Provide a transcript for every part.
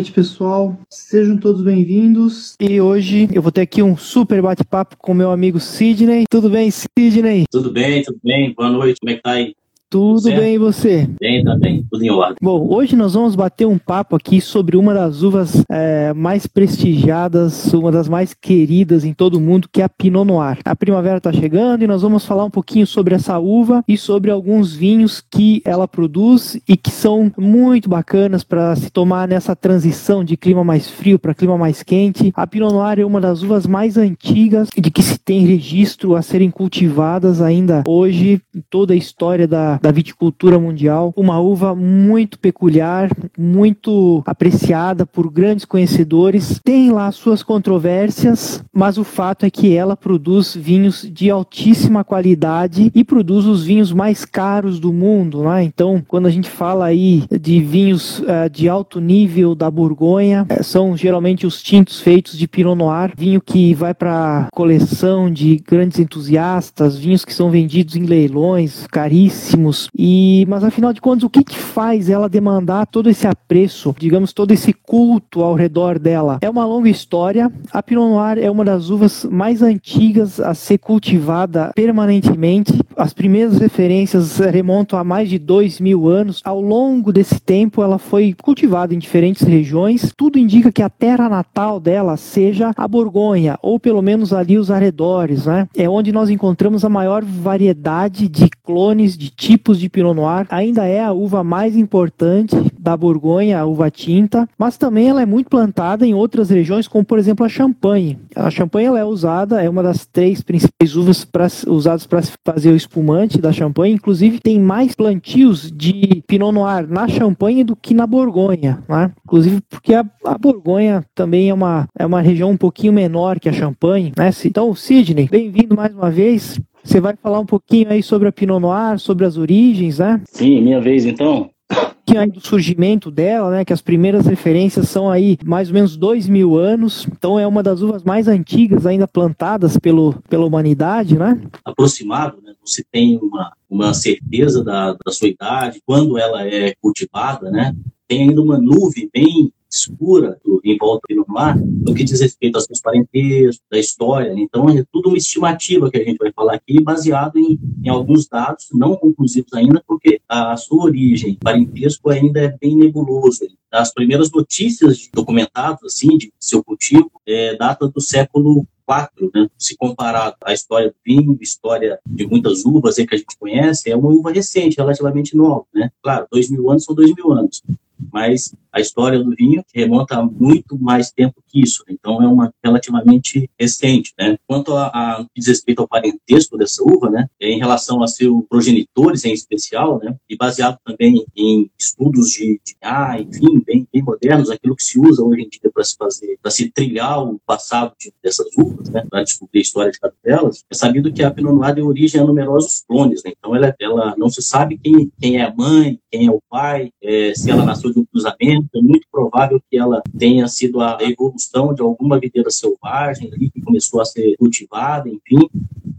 noite, pessoal. Sejam todos bem-vindos. E hoje eu vou ter aqui um super bate-papo com meu amigo Sidney. Tudo bem, Sidney? Tudo bem, tudo bem. Boa noite. Como é que tá aí? Tudo certo? bem e você? Bem também, tudo em ordem. Bom, hoje nós vamos bater um papo aqui sobre uma das uvas é, mais prestigiadas, uma das mais queridas em todo o mundo, que é a Pinot Noir. A primavera está chegando e nós vamos falar um pouquinho sobre essa uva e sobre alguns vinhos que ela produz e que são muito bacanas para se tomar nessa transição de clima mais frio para clima mais quente. A Pinot Noir é uma das uvas mais antigas de que se tem registro a serem cultivadas ainda hoje em toda a história da da viticultura mundial, uma uva muito peculiar, muito apreciada por grandes conhecedores. Tem lá suas controvérsias, mas o fato é que ela produz vinhos de altíssima qualidade e produz os vinhos mais caros do mundo, né? Então, quando a gente fala aí de vinhos uh, de alto nível da Borgonha, uh, são geralmente os tintos feitos de Pinot Noir, vinho que vai para coleção de grandes entusiastas, vinhos que são vendidos em leilões caríssimos e, mas afinal de contas, o que, que faz ela demandar todo esse apreço, digamos, todo esse culto ao redor dela? É uma longa história. A Pinot Noir é uma das uvas mais antigas a ser cultivada permanentemente. As primeiras referências remontam a mais de dois mil anos. Ao longo desse tempo, ela foi cultivada em diferentes regiões. Tudo indica que a terra natal dela seja a Borgonha, ou pelo menos ali os arredores, né? É onde nós encontramos a maior variedade de clones, de tipos tipos de Pinot Noir. Ainda é a uva mais importante da Borgonha, a uva tinta, mas também ela é muito plantada em outras regiões, como por exemplo a Champagne. A Champagne ela é usada, é uma das três principais uvas pra, usadas para fazer o espumante da Champagne. Inclusive tem mais plantios de Pinot Noir na Champagne do que na Borgonha, né? Inclusive porque a, a Borgonha também é uma, é uma região um pouquinho menor que a Champagne, né? Então, Sidney, bem-vindo mais uma vez. Você vai falar um pouquinho aí sobre a Pinot Noir, sobre as origens, né? Sim, minha vez então. Aí do surgimento dela, né? Que as primeiras referências são aí mais ou menos dois mil anos. Então é uma das uvas mais antigas ainda plantadas pelo, pela humanidade, né? Aproximado, né? Você tem uma, uma certeza da, da sua idade, quando ela é cultivada, né? Tem ainda uma nuvem bem escura em volta do mar, no que diz respeito aos seus parentescos, da história. Então, é tudo uma estimativa que a gente vai falar aqui, baseado em, em alguns dados não conclusivos ainda, porque a sua origem, parentesco, ainda é bem nebuloso. As primeiras notícias documentadas, assim, de seu cultivo, é, data do século IV, né? Se comparar a história do vinho, história de muitas uvas que a gente conhece, é uma uva recente, relativamente nova, né? Claro, dois mil anos são dois mil anos mas a história do vinho remonta a muito mais tempo que isso, então é uma relativamente recente, né? Quanto a, a diz respeito ao parentesco dessa uva, né, em relação a seus progenitores em especial, né, e baseado também em estudos de, de ah, enfim, bem, bem modernos, aquilo que se usa hoje em dia para se fazer, para se trilhar o passado de, dessas uvas, né, para descobrir a história de cada delas, é sabido que a Pinot Noir deu origem a numerosos clones, né? Então ela, ela não se sabe quem, quem é a mãe, quem é o pai, é, se ela nasceu de um cruzamento, é muito provável que ela tenha sido a evolução de alguma videira selvagem ali, que começou a ser cultivada, enfim,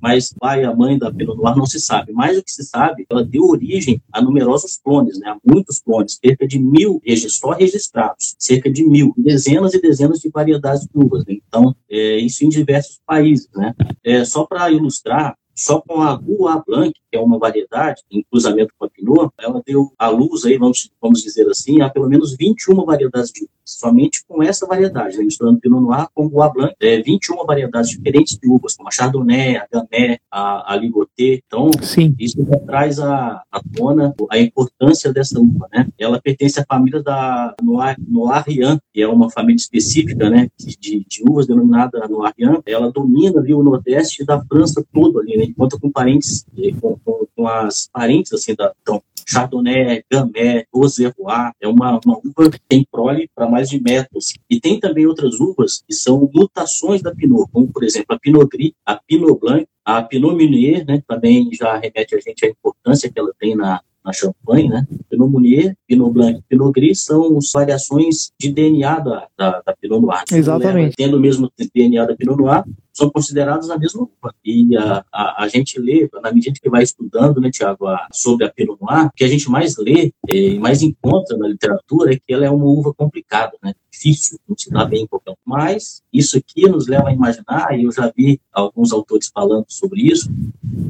mas pai e a mãe da Pinot Noir não se sabe. Mais o que se sabe, ela deu origem a numerosos clones, né, a muitos clones, cerca de mil só registrados, cerca de mil, dezenas e dezenas de variedades de uvas. Né? Então, é, isso em diversos países. Né? É, só para ilustrar, só com a Gua Blanc, que é uma variedade, em cruzamento com a Pinot, ela deu à luz, aí, vamos, vamos dizer assim, a pelo menos 21 variedades de uvas. Somente com essa variedade, né, misturando Pinot Noir com Gua Blanc, é, 21 variedades diferentes de uvas, como a Chardonnay, a Gamay, a, a Ligoté. Então, Sim. isso traz à, à tona a importância dessa uva. Né? Ela pertence à família da Noir, Noirian, que é uma família específica né, de, de uvas denominada Noirian. Ela domina ali o nordeste da França todo ali, né? conta com parentes, eh, com, com, com, as parentes assim da então, Chardonnay, Gamay, Roseroy, é uma, uma uva que tem prole para mais de metros. E tem também outras uvas que são mutações da Pinot, como por exemplo a Pinot Gris, a Pinot Blanc, a Pinot Meunier, né, também já remete a gente à importância que ela tem na, na champanhe, né? Pinot Meunier, Pinot Blanc e Pinot Gris são variações de DNA da, da, da Pinot Noir. Exatamente. Tendo o mesmo DNA da Pinot Noir, são consideradas a mesma uva. E a, a, a, gente lê, na medida que vai estudando, né, Tiago, sobre a Pinot Noir, o que a gente mais lê e mais encontra na literatura é que ela é uma uva complicada, né? difícil, não se dá bem em qualquer um. Mas isso aqui nos leva a imaginar, e eu já vi alguns autores falando sobre isso,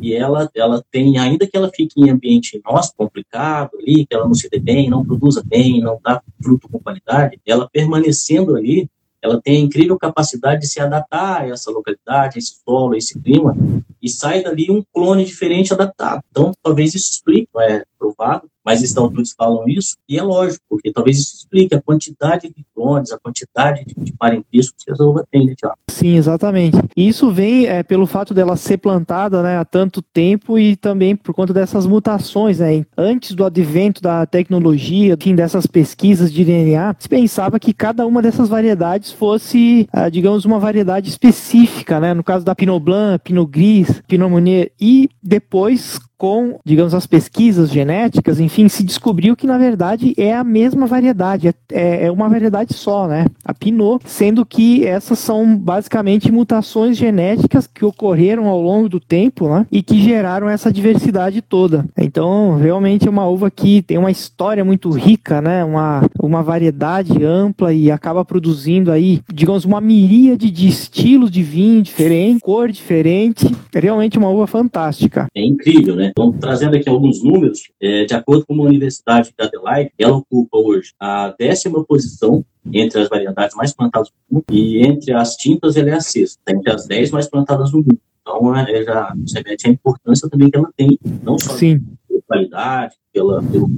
e ela, ela tem, ainda que ela fique em ambiente nosso, complicado ali, que ela não se dê bem, não produza bem, não dá fruto com qualidade, ela permanecendo ali, ela tem a incrível capacidade de se adaptar a essa localidade, a esse solo, a esse clima, e sai dali um clone diferente adaptado. Então, talvez isso explique, não é provado, mas os autores falam isso, e é lógico, porque talvez isso explique a quantidade de clones, a quantidade de, de que a uva tem, né, Tiago? Sim, exatamente. E isso vem é, pelo fato dela ser plantada né, há tanto tempo e também por conta dessas mutações. Né? Antes do advento da tecnologia, dessas pesquisas de DNA, se pensava que cada uma dessas variedades fosse, ah, digamos, uma variedade específica, né? no caso da Pinot Blanc, Pinot Gris, Meunier, e depois com, digamos, as pesquisas genéticas, enfim, se descobriu que na verdade é a mesma variedade, é, é, é uma variedade só, né? A Pinot, sendo que essas são basicamente mutações genéticas que ocorreram ao longo do tempo, né? E que geraram essa diversidade toda. Então, realmente é uma uva que tem uma história muito rica, né? Uma, uma variedade ampla e acaba produzindo aí, digamos, uma miríade de estilos de vinho diferente, cor diferente. É realmente uma uva fantástica. É incrível, né? Então, trazendo aqui alguns números, é, de acordo com a Universidade de Adelaide, ela ocupa hoje a décima posição entre as variedades mais plantadas do mundo e entre as tintas ela é a sexta, tá entre as dez mais plantadas do mundo. Então, é, já vê a importância também que ela tem, não só Sim. pela qualidade, pela, pelo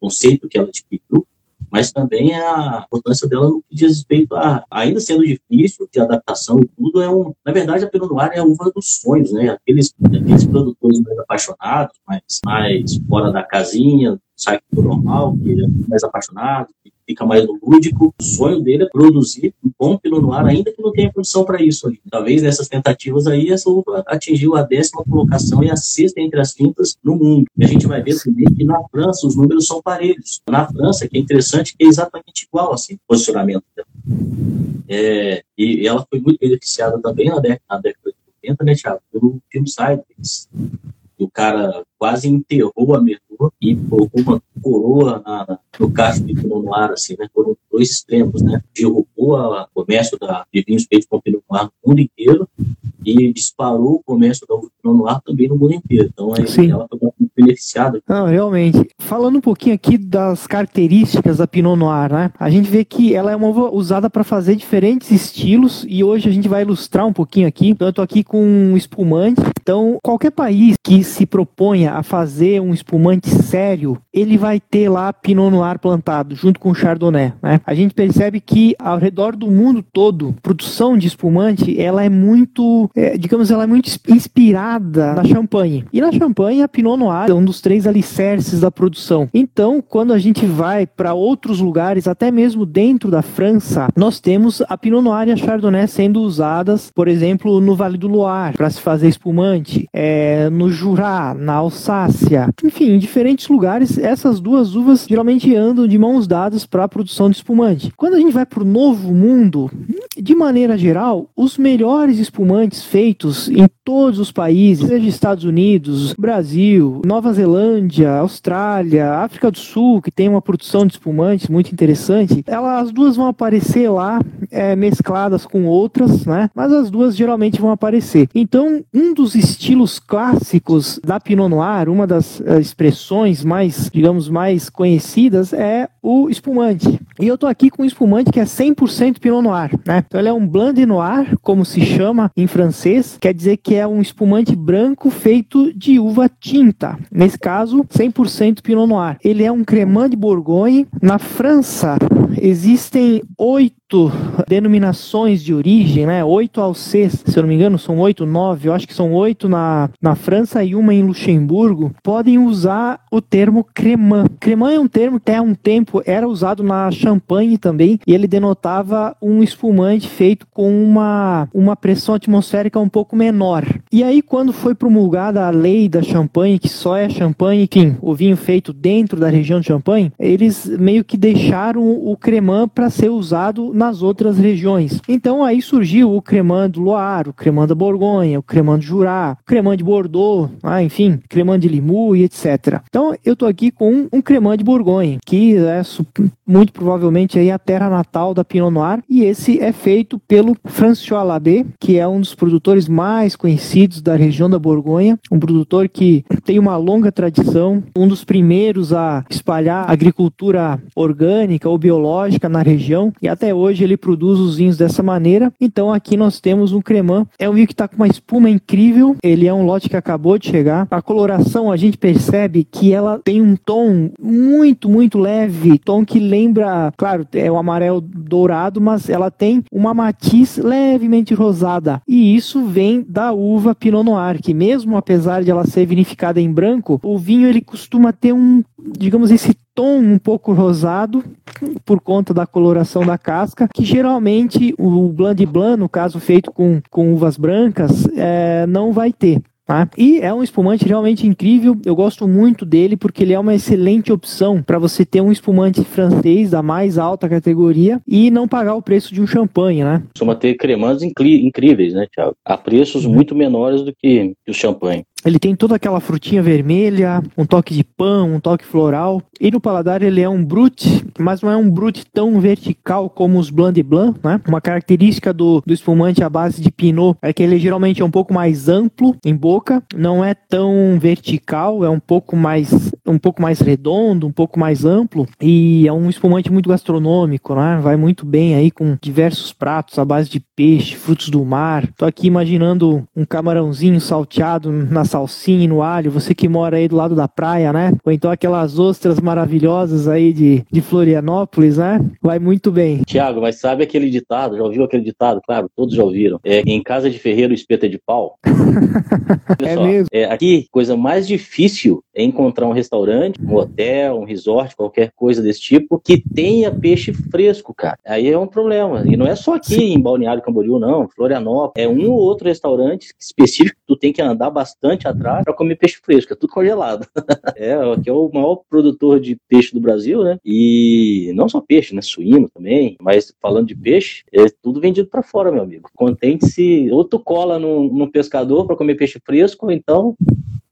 conceito que ela adquiriu, mas também a importância dela no que diz respeito a, ainda sendo difícil de adaptação e tudo, é um, na verdade a Pinot Noir é a uva dos sonhos, né? Aqueles, aqueles produtores mais apaixonados, mais, mais fora da casinha, sai do normal, que é mais apaixonado, que fica mais no lúdico. O sonho dele é produzir um bom Pinot Noir, ainda que não tenha condição para isso. Ali. Talvez nessas tentativas aí, essa uva atingiu a décima colocação e a sexta entre as quintas no mundo. E a gente vai ver também que na França os números são parelhos. Na França, que é interessante, que é exatamente igual assim, o posicionamento dela. É, e ela foi muito beneficiada também na década, na década de 80, né, Thiago? Pelo filme Sideways. O cara quase enterrou a E colocou uma coroa na, no casco de Pinot Noir, assim, né? Foram dois extremos, né? Derrubou o comércio da, de vinhos feitos com Pinot Noir no mundo inteiro e disparou o comércio da Pinot Noir também no mundo inteiro. Então, aí, Sim. ela foi Não, realmente. Falando um pouquinho aqui das características da Pinot Noir, né? A gente vê que ela é uma uva usada para fazer diferentes estilos e hoje a gente vai ilustrar um pouquinho aqui. Então, eu estou aqui com um espumante. Então, qualquer país que se proponha a fazer um espumante sério, ele vai ter lá Pinot Noir plantado junto com Chardonnay, né? A gente percebe que ao redor do mundo todo, produção de espumante, ela é muito, é, digamos, ela é muito inspirada na champanhe. E na champanhe, a Pinot Noir é um dos três alicerces da produção. Então, quando a gente vai para outros lugares, até mesmo dentro da França, nós temos a Pinot Noir e a Chardonnay sendo usadas, por exemplo, no Vale do Loire para se fazer espumante, é, no Jura, na Alsácia, enfim, em diferentes lugares, essas duas uvas geralmente andam de mãos dadas para a produção de espumante. Quando a gente vai para o Novo Mundo, de maneira geral, os melhores espumantes feitos em todos os países, seja Estados Unidos, Brasil, Nova Zelândia, Austrália, África do Sul, que tem uma produção de espumantes muito interessante, elas as duas vão aparecer lá é, mescladas com outras, né? Mas as duas geralmente vão aparecer. Então, um dos estilos clássicos da Pinot Noir, uma das uh, expressões mais, digamos, mais conhecidas é o espumante. E eu tô aqui com um espumante que é 100% Pinot Noir, né? Então ele é um Blanc Noir, como se chama em francês, quer dizer que é um espumante branco feito de uva tinta. Nesse caso, 100% Pinot Noir. Ele é um Cremant de Bourgogne. Na França, existem oito denominações de origem, né? Oito alcês, se eu não me engano, são oito, nove, eu acho que são oito na, na França e uma em Luxemburgo, podem usar o termo cremant. Cremant é um termo que até um tempo era usado na champanhe também, e ele denotava um espumante feito com uma, uma pressão atmosférica um pouco menor. E aí, quando foi promulgada a lei da champanhe, que só é champanhe, enfim, o vinho feito dentro da região de champanhe, eles meio que deixaram o cremant para ser usado nas outras regiões. Então aí surgiu o cremant do Loire, o cremant da Borgonha, o cremant do Jura, o cremant de Bordeaux, ah, enfim, cremant de Limoux e etc. Então eu estou aqui com um, um cremant de Borgonha, que é muito provavelmente aí a terra natal da Pinot Noir, e esse é feito pelo François Labé, que é um dos produtores mais conhecidos da região da Borgonha, um produtor que tem uma longa tradição, um dos primeiros a espalhar agricultura orgânica ou biológica na região, e até hoje ele produz os vinhos dessa maneira. Então aqui nós temos um cremant, é um vinho que está com uma espuma incrível, ele é um lote que acabou de chegar. A coloração a gente percebe que ela tem um tom muito, muito leve, tom que lembra, claro, é o amarelo dourado, mas ela tem uma matiz levemente rosada. E isso vem da uva Pinot Noir, que mesmo apesar de ela ser vinificada em branco, o vinho ele costuma ter um, digamos, esse tom um pouco rosado por conta da coloração da casca, que geralmente o Blanc Blanc, no caso feito com, com uvas brancas, é, não vai ter. Tá? E é um espumante realmente incrível. Eu gosto muito dele porque ele é uma excelente opção para você ter um espumante francês da mais alta categoria e não pagar o preço de um champanhe, né? Costuma ter cremandos incríveis, né, Thiago? A preços uhum. muito menores do que, que o champanhe. Ele tem toda aquela frutinha vermelha, um toque de pão, um toque floral. E no paladar ele é um brut, mas não é um brut tão vertical como os Blanc de Blanc, né? Uma característica do, do espumante à base de Pinot é que ele geralmente é um pouco mais amplo em boca, não é tão vertical, é um pouco mais um pouco mais redondo, um pouco mais amplo e é um espumante muito gastronômico, né? Vai muito bem aí com diversos pratos à base de peixe, frutos do mar. Tô aqui imaginando um camarãozinho salteado na salsinha no alho, você que mora aí do lado da praia, né? Ou então aquelas ostras maravilhosas aí de, de Florianópolis, né? Vai muito bem. Tiago, mas sabe aquele ditado? Já ouviu aquele ditado? Claro, todos já ouviram. É, em casa de ferreiro, espeta de pau. é só, mesmo. É, aqui, coisa mais difícil é encontrar um restaurante, um hotel, um resort, qualquer coisa desse tipo, que tenha peixe fresco, cara. Aí é um problema. E não é só aqui Sim. em Balneário Camboriú, não. Florianópolis. É um ou outro restaurante específico que tu tem que andar bastante atrás para comer peixe fresco, é tudo congelado. é, aqui é o maior produtor de peixe do Brasil, né? E não só peixe, né? Suíno também, mas falando de peixe, é tudo vendido para fora, meu amigo. Contente-se, ou tu cola num, num pescador para comer peixe fresco, ou então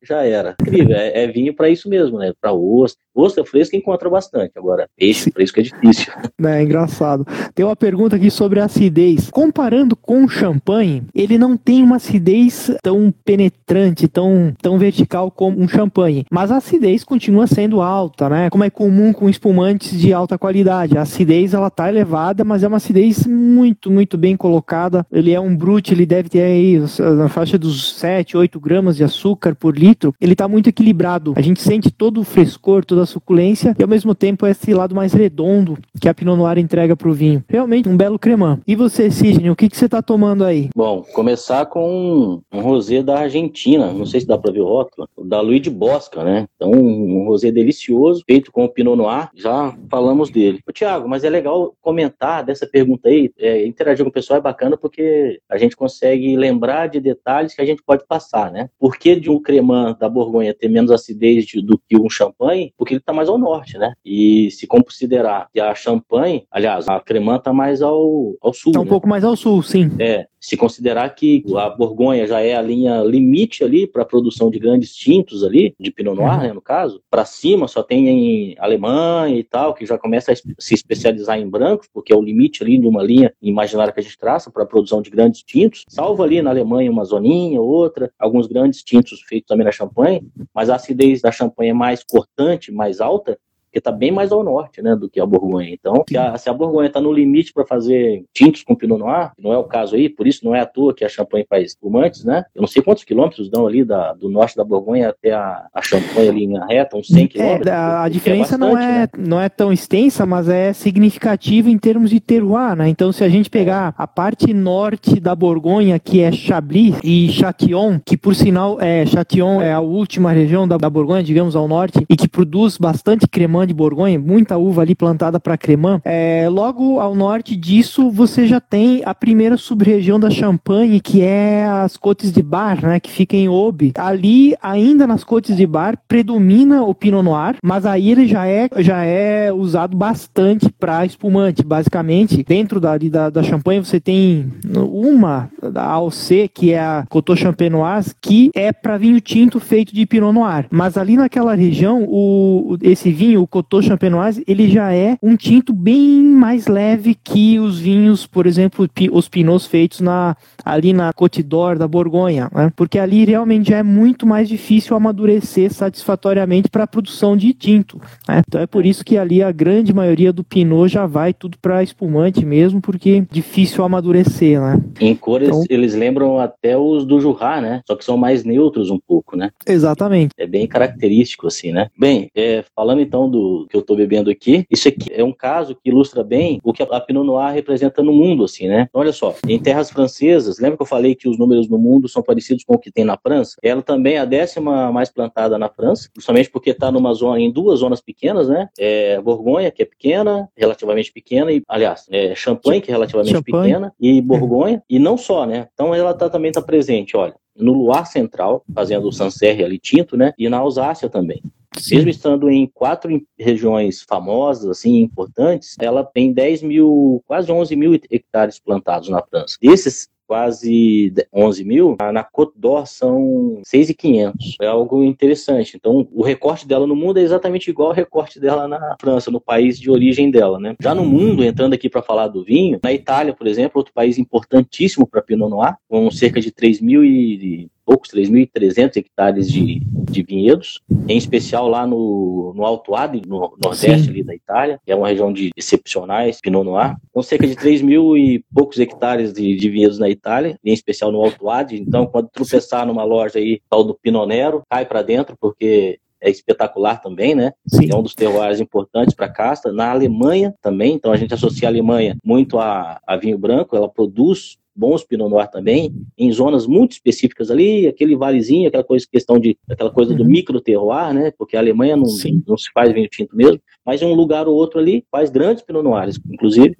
já era. Incrível, é, é vinho para isso mesmo, né? Para ostra. Ostra fresca encontra bastante, agora peixe fresco é difícil. É engraçado. Tem uma pergunta aqui sobre a acidez. Comparando com o champanhe, ele não tem uma acidez tão penetrante, tão, tão vertical como um champanhe, mas a acidez continua sendo alta, né? Como é comum com espumantes de alta qualidade. A acidez ela tá elevada, mas é uma acidez muito, muito bem colocada. Ele é um brute, ele deve ter aí na faixa dos 7, 8 gramas de açúcar por litro litro, ele está muito equilibrado. A gente sente todo o frescor, toda a suculência e ao mesmo tempo esse lado mais redondo que a Pinot Noir entrega para o vinho. Realmente um belo cremã. E você, Sidney, o que, que você está tomando aí? Bom, começar com um, rosé da Argentina, não sei se dá para ver o rótulo, da Luiz de Bosca, né? Então, um, um rosé delicioso, feito com o Pinot Noir, já falamos dele. Ô, Tiago, mas é legal comentar dessa pergunta aí, é, interagir com o pessoal é bacana porque a gente consegue lembrar de detalhes que a gente pode passar, né? Por que de um cremã da Borgonha ter menos acidez de, do que um champanhe, porque ele está mais ao norte, né? E se considerar que a champanhe, aliás, a cremã está mais ao, ao sul. Está um né? pouco mais ao sul, sim. É. Se considerar que a Borgonha já é a linha limite ali para a produção de grandes tintos ali, de Pinot Noir, uhum. né, no caso, para cima só tem em Alemanha e tal, que já começa a se especializar em brancos, porque é o limite ali de uma linha imaginária que a gente traça para a produção de grandes tintos, salvo ali na Alemanha uma zoninha, outra, alguns grandes tintos feitos também na champanhe, mas a acidez da champanhe é mais cortante, mais alta, porque está bem mais ao norte, né, do que a Borgonha. Então, se a, se a Borgonha está no limite para fazer tintos com Pinot Noir, não é o caso aí, por isso não é à toa que a Champagne faz espumantes, né? Eu não sei quantos quilômetros dão ali da, do norte da Borgonha até a, a Champagne ali em reta, uns 100 é, quilômetros. É, a, a diferença é bastante, não, é, né? não é tão extensa, mas é significativa em termos de terroir, né? Então, se a gente pegar a parte norte da Borgonha, que é Chablis e Châtillon, que por sinal é Châtillon é a última região da, da Borgonha, digamos, ao norte, e que produz bastante cremante cremã de Borgonha, muita uva ali plantada para cremã. É, logo ao norte disso, você já tem a primeira sub-região da Champagne, que é as Côtes de Bar, né, que fica em Aube. Ali, ainda nas Côtes de Bar, predomina o Pinot Noir, mas aí ele já é, já é usado bastante para espumante, basicamente. Dentro da, da, da Champagne, você tem uma da AOC, que é a Coteau Champenoise, que é para vinho tinto feito de Pinot Noir. Mas ali naquela região, o, esse vinho, Coteau Champenoise, ele já é um tinto bem mais leve que os vinhos, por exemplo, os pinots feitos na, ali na Côte d'Or da Borgonha, né? porque ali realmente já é muito mais difícil amadurecer satisfatoriamente para a produção de tinto. Né? Então é por isso que ali a grande maioria do pinot já vai tudo para espumante mesmo, porque é difícil amadurecer, né? Em cores então, eles lembram até os do Jurra, né? Só que são mais neutros um pouco, né? Exatamente. É bem característico assim, né? Bem, é, falando então do que eu estou bebendo aqui, isso aqui é um caso que ilustra bem o que a Pinot Noir representa no mundo, assim, né? Então, olha só, em terras francesas, lembra que eu falei que os números no mundo são parecidos com o que tem na França? Ela também é a décima mais plantada na França, justamente porque está numa zona, em duas zonas pequenas, né? É Borgonha, que é pequena, relativamente pequena, e, aliás, é Champagne, que é relativamente Champagne. pequena, e Borgonha, e não só, né? Então ela tá, também está presente, olha, no Luar Central, fazendo o Sancerre ali tinto, né? E na Alsácia também. Sim. Mesmo estando em quatro regiões famosas, assim, importantes, ela tem 10 mil, quase 11 mil hectares plantados na França. Desses, quase 11 mil, na Côte d'Or são 6,500. É algo interessante. Então, o recorte dela no mundo é exatamente igual ao recorte dela na França, no país de origem dela, né? Já no mundo, entrando aqui para falar do vinho, na Itália, por exemplo, outro país importantíssimo para Pinot Noir, com cerca de 3 mil e poucos, 3.300 hectares de, de vinhedos, em especial lá no, no Alto Adige, no nordeste ali da Itália, que é uma região de excepcionais Pinot Noir, com cerca de 3 mil e poucos hectares de, de vinhedos na Itália, em especial no Alto Adige. Então, quando tropeçar numa loja aí, tal do Pinot Nero, cai para dentro, porque é espetacular também, né? Sim. É um dos terroirs importantes para a casta. Na Alemanha também, então a gente associa a Alemanha muito a, a vinho branco, ela produz bons Pinot Noir também, em zonas muito específicas ali, aquele valezinho, aquela coisa, questão de, aquela coisa do uhum. micro terroir, né? Porque a Alemanha não, não se faz vinho tinto mesmo, mas em um lugar ou outro ali faz grandes Pinot Noirs, inclusive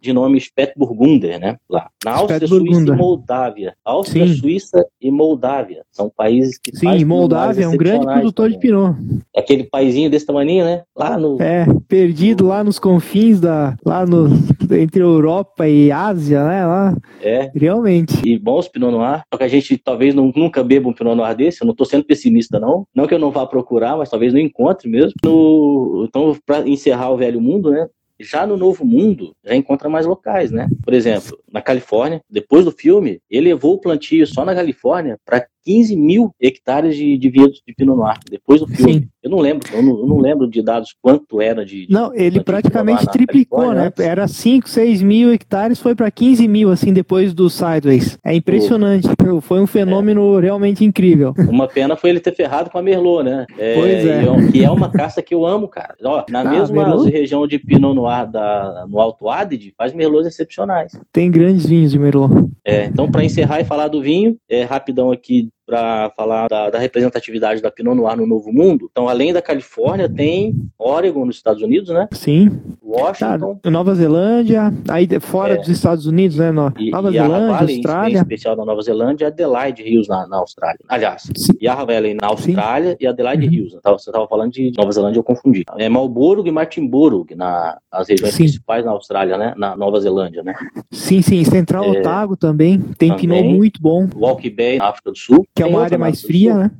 de nome Spätburgunder, né? Lá. Na Áustria, Suíça e Moldávia. Áustria, Sim. Suíça e Moldávia. São países que Sim, Moldávia é um grande produtor também. de Pinot. Aquele paizinho desse tamanho, né? Lá no... É, perdido lá nos confins da... lá no... entre Europa e Ásia, né? Lá. É. Realmente. E bons Pinot Noir. Só que a gente talvez não, nunca beba um Pinot Noir desse. Eu não tô sendo pessimista, não. Não que eu não vá procurar, mas talvez não encontre mesmo. No... Então, para encerrar o velho mundo, né? Já no Novo Mundo, já encontra mais locais, né? Por exemplo, na Califórnia, depois do filme, elevou o plantio só na Califórnia para 15 mil hectares de, de vinhedos de Pinot Noir, depois do filme. Sim. Eu não lembro, eu não, eu não, lembro de dados quanto era de. de não, ele praticamente triplicou, né? Era 5, 6 mil hectares, foi para 15 mil, assim, depois do Sideways. É impressionante. Foi um fenômeno é. realmente incrível. Uma pena foi ele ter ferrado com a Merlot, né? É, pois é. Que é uma caça que eu amo, cara. Ó, na ah, mesma Merlot? região de Pinot Noir da, no Alto Adige, faz Merlots excepcionais. Tem grandes vinhos de Merlot. É, então, para encerrar e falar do vinho, é rapidão aqui para falar da, da, representatividade da Pinot Noir no Novo Mundo. Então, além da Califórnia, tem Oregon nos Estados Unidos, né? Sim. Washington. Tá, Nova Zelândia, aí fora é. dos Estados Unidos, né? No, e, Nova e Zelândia, Valley, Austrália. Em especial na Nova Zelândia, Adelaide Hills na, na Austrália. Aliás, Sim. Yarra Valley na Austrália Sim. e Adelaide uhum. Hills. Você estava falando de Nova Zelândia, eu confundi. É Marlborough e Martinborough, na, as regiões sim. principais na Austrália, né? Na Nova Zelândia, né? Sim, sim. Central é, Otago também. Tem também, Pinot muito bom. Walk Bay, na África do Sul. Que é uma área mais fria, né?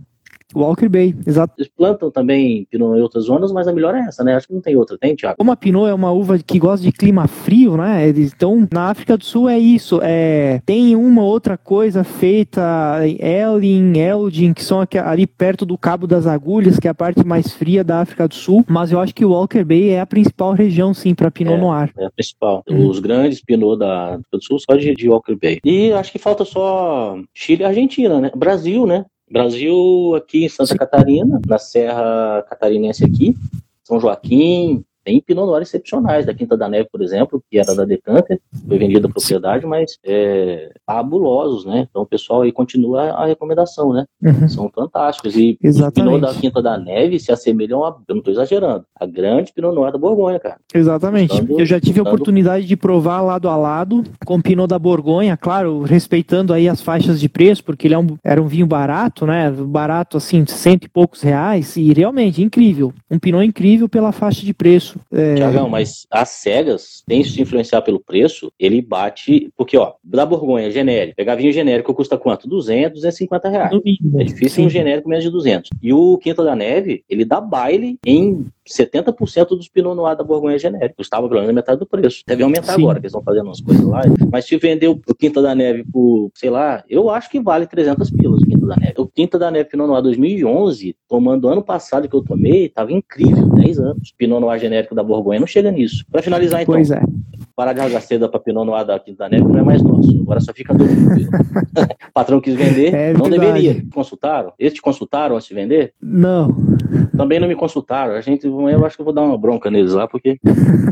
Walker Bay, exato. Eles plantam também Pinot em outras zonas, mas a melhor é essa, né? Acho que não tem outra, tem, Thiago? Como a Pinot é uma uva que gosta de clima frio, né? Então, na África do Sul é isso. É, tem uma outra coisa feita em Elin, Eldin, que são ali perto do Cabo das Agulhas, que é a parte mais fria da África do Sul. Mas eu acho que o Walker Bay é a principal região, sim, para Pinot é, Noir. É a principal. Hum. Os grandes Pinot da África do Sul só de, de Walker Bay. E acho que falta só Chile e Argentina, né? Brasil, né? Brasil aqui em Santa. Catarina, na Serra Catarinense aqui, São Joaquim, Tem Pinot Noir excepcionais, da Quinta da Neve, por exemplo, que era da Decanter, foi vendida a propriedade, mas é, fabulosos, né? Então o pessoal aí continua a recomendação, né? Uhum. São fantásticos. E o Pinot da Quinta da Neve se assemelham a, eu não estou exagerando, a grande Pinot Noir da Borgonha, cara. Exatamente. eu já tive a oportunidade de provar lado a lado com Pinot da Borgonha, claro, respeitando aí as faixas de preço, porque ele é um, era um vinho barato, né? Barato assim, cento e poucos reais, e realmente incrível. Um Pinot incrível pela faixa de preço. É... Tiagão, mas as cegas, tem de influenciar pelo preço, ele bate. Porque, ó, da Borgonha, genérico, pegar vinho genérico custa quanto? 200, 250 reais. É difícil Sim. um genérico menos de 200. E o Quinta da Neve, ele dá baile em 70% dos Pinot Noir da Borgonha genérico. Custava pelo menos metade do preço. Deve aumentar Sim. agora, que eles estão fazendo umas coisas lá. Mas se vender o Quinta da Neve por, sei lá, eu acho que vale 300 pilas o Quinta da Neve. O Quinta da Neve Pinot Noir 2011, tomando ano passado que eu tomei, tava incrível, 10 anos. Pinot Noir genérico da Borgonha não chega nisso. Para finalizar então. Pois é. Parar de rasgar seda para Pinot Noir da Quinta Neve não é mais nosso. Agora só fica do o patrão quis vender, é não deveria. Consultaram? Eles te consultaram antes de vender? Não. Também não me consultaram. A gente, eu acho que eu vou dar uma bronca neles lá, porque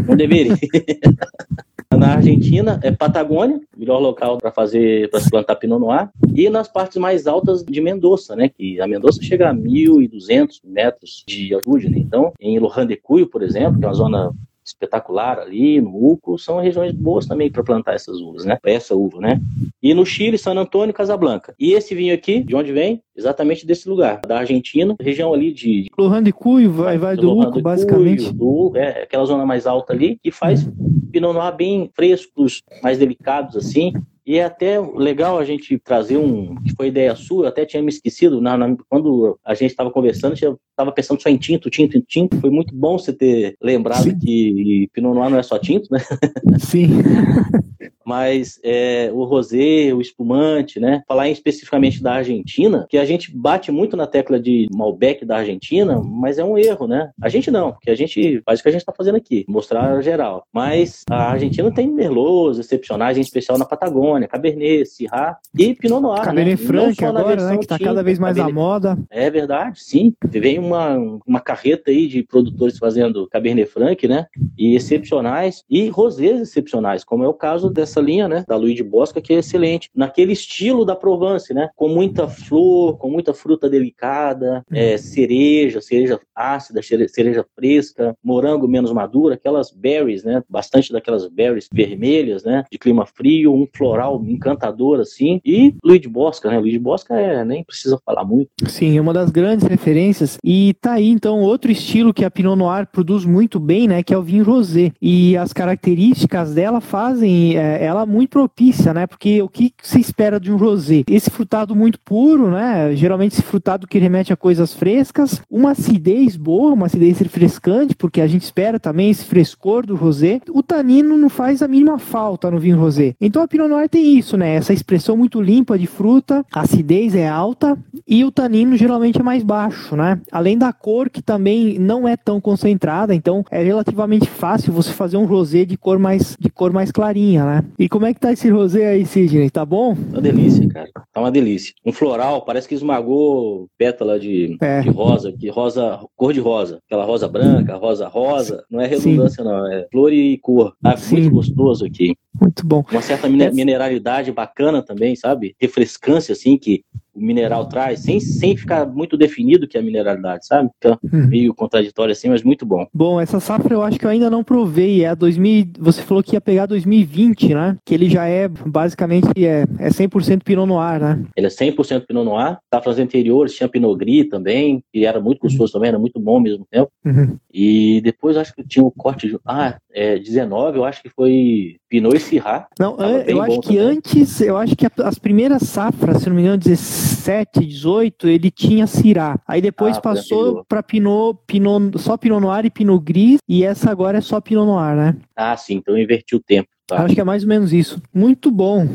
não deveria. Na Argentina, é Patagônia, melhor local para fazer, para se plantar Pinot Noir, e nas partes mais altas de Mendoza, né? Que a Mendoza chega a 1.200 metros de altitude, né? Então, em Lohan de Cuyo, por exemplo, que é uma zona espetacular ali, no Uco, são regiões boas também para plantar essas uvas, né? Essa uva, né? E no Chile, San Antônio e Casablanca. E esse vinho aqui, de onde vem? Exatamente desse lugar, da Argentina, região ali de... Lohan de Cuyo, vai, vai do Uco, basicamente. do, é, aquela zona mais alta ali, que faz uhum. Pinot Noir bem frescos, mais delicados assim, e é até legal a gente trazer um, que foi ideia sua, eu até tinha me esquecido, na, na quando a gente estava conversando, eu estava pensando só em tinto, tinto, tinto. Foi muito bom você ter lembrado Sim. que Pinot Noir não é só tinto, né? Sim. mas é, o rosé, o espumante, né? Falar especificamente da Argentina, que a gente bate muito na tecla de Malbec da Argentina, mas é um erro, né? A gente não, porque a gente faz o que a gente está fazendo aqui, mostrar geral. Mas a Argentina tem merlots excepcionais, em especial na Patagônia, Cabernet, Syrah e Pinot Noir. Cabernet né? Franc agora, né? Que está cada vez mais Cabernet... na moda. É verdade, sim. Vem uma, uma carreta aí de produtores fazendo Cabernet Franc, né? E excepcionais e rosés excepcionais, como é o caso dessa essa linha, né, da Luiz Bosca, que é excelente, naquele estilo da Provence, né, com muita flor, com muita fruta delicada, é, uhum. cereja, cereja ácida, cereja fresca, morango menos maduro, aquelas berries, né, bastante daquelas berries vermelhas, né, de clima frio, um floral encantador assim, e Luiz Bosca, né, Luiz Bosca é, nem precisa falar muito. Sim, é uma das grandes referências, e tá aí então outro estilo que a Pinot Noir produz muito bem, né, que é o vinho rosé, e as características dela fazem é, ela muito propícia, né? Porque o que se espera de um rosé? Esse frutado muito puro, né? Geralmente esse frutado que remete a coisas frescas, uma acidez boa, uma acidez refrescante, porque a gente espera também esse frescor do rosé. O tanino não faz a mínima falta no vinho rosé. Então a Pinot Noir tem isso, né? Essa expressão muito limpa de fruta, a acidez é alta e o tanino geralmente é mais baixo, né? Além da cor que também não é tão concentrada, então é relativamente fácil você fazer um rosé de cor mais de cor mais clarinha, né? E como é que tá esse rosé aí, Sidney? Tá bom? Uma delícia, cara. Tá uma delícia. Um floral, parece que esmagou pétala de, é. de rosa, que rosa, cor de rosa. Aquela rosa branca, rosa rosa. Não é redundância, Sim. não. É flor e cor. Tá Sim. muito gostoso aqui. Muito bom. Uma certa mineralidade bacana também, sabe? Refrescância, assim, que o mineral traz, sem, sem ficar muito definido que é a mineralidade, sabe? Fica hum. meio contraditório assim, mas muito bom. Bom, essa safra eu acho que eu ainda não provei. É a 2000, você falou que ia pegar 2020, né? Que ele já é basicamente é, é 100% Pinot Noir, né? Ele é 100% Pinot Noir. Safras anteriores tinha Pinot Gris também, que era muito gostoso uhum. também, era muito bom ao mesmo tempo. Uhum. E depois acho que tinha o corte de. Ah, é, 19, eu acho que foi Pinot Syrah. Não, eu acho que também. antes, eu acho que as primeiras safras, se não me engano, 17, 18, ele tinha Syrah. Aí depois ah, passou para Pinot, Pinot, só Pinot Noir e Pinot Gris, e essa agora é só Pinot Noir, né? Ah, sim, então eu inverti o tempo. Tá? Acho que é mais ou menos isso. Muito bom.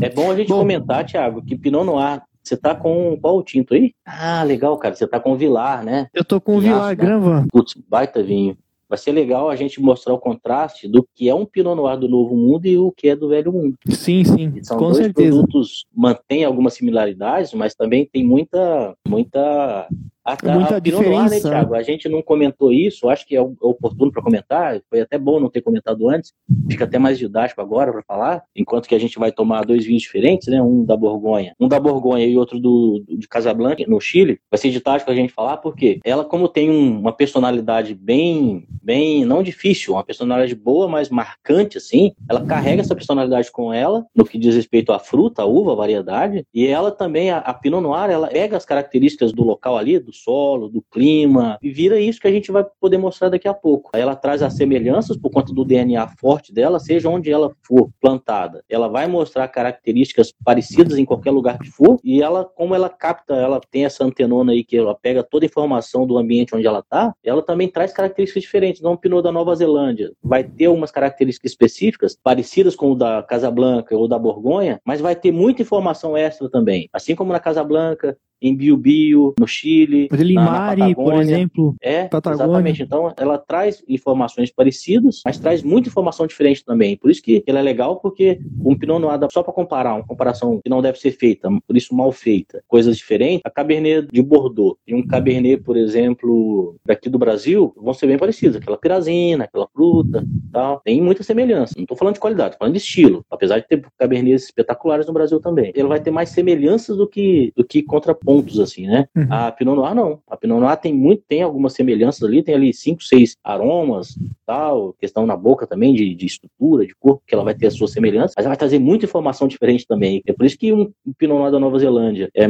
É bom a gente bom. comentar, Thiago, que Pinot Noir você tá com qual o tinto aí? Ah, legal, cara. Você tá com o Vilar, né? Eu tô com o Vilar Granvan. Putz, baita vinho vai ser legal a gente mostrar o contraste do que é um Pinot Noir do Novo Mundo e o que é do Velho Mundo. Sim, sim, são com dois certeza. produtos mantêm algumas similaridades, mas também tem muita, muita a, é muita a, a diferença. Noir, né, Thiago? A gente não comentou isso, acho que é oportuno para comentar, foi até bom não ter comentado antes, fica até mais didático agora para falar, enquanto que a gente vai tomar dois vinhos diferentes, né? Um da Borgonha, um da Borgonha e outro do, do de Casablanca, no Chile, vai ser didático a gente falar, porque ela, como tem um, uma personalidade bem, bem, não difícil, uma personalidade boa, mas marcante, assim, ela carrega essa personalidade com ela, no que diz respeito à fruta, à uva, à variedade, e ela também, a, a Pinot Noir, ela pega as características do local ali, do solo, do clima, e vira isso que a gente vai poder mostrar daqui a pouco. Ela traz as semelhanças por conta do DNA forte dela, seja onde ela for plantada. Ela vai mostrar características parecidas em qualquer lugar que for, e ela, como ela capta, ela tem essa antenona aí que ela pega toda a informação do ambiente onde ela está, ela também traz características diferentes. Então, o Pinot da Nova Zelândia vai ter umas características específicas, parecidas com o da Casablanca ou da Borgonha, mas vai ter muita informação extra também. Assim como na Casablanca, em Biobío, no Chile, Limari, por exemplo. É, Patagônia. exatamente. Então, ela traz informações parecidas, mas traz muita informação diferente também. Por isso que ela é legal, porque um Pinot Noir, só para comparar, uma comparação que não deve ser feita, por isso mal feita, coisas diferentes, a Cabernet de Bordeaux e um Cabernet, por exemplo, daqui do Brasil, vão ser bem parecidos. Aquela pirazina, aquela fruta, tal. Tem muita semelhança. Não estou falando de qualidade, estou falando de estilo. Apesar de ter Cabernets espetaculares no Brasil também. Ele vai ter mais semelhanças do que, do que contrapontos pontos, assim, né? Uhum. A Pinot Noir não. A Pinot Noir tem muito, tem algumas semelhanças ali, tem ali cinco, seis aromas, tal, questão na boca também, de, de estrutura, de corpo, que ela vai ter a sua semelhança, mas ela vai trazer muita informação diferente também. É por isso que um Pinot Noir da Nova Zelândia é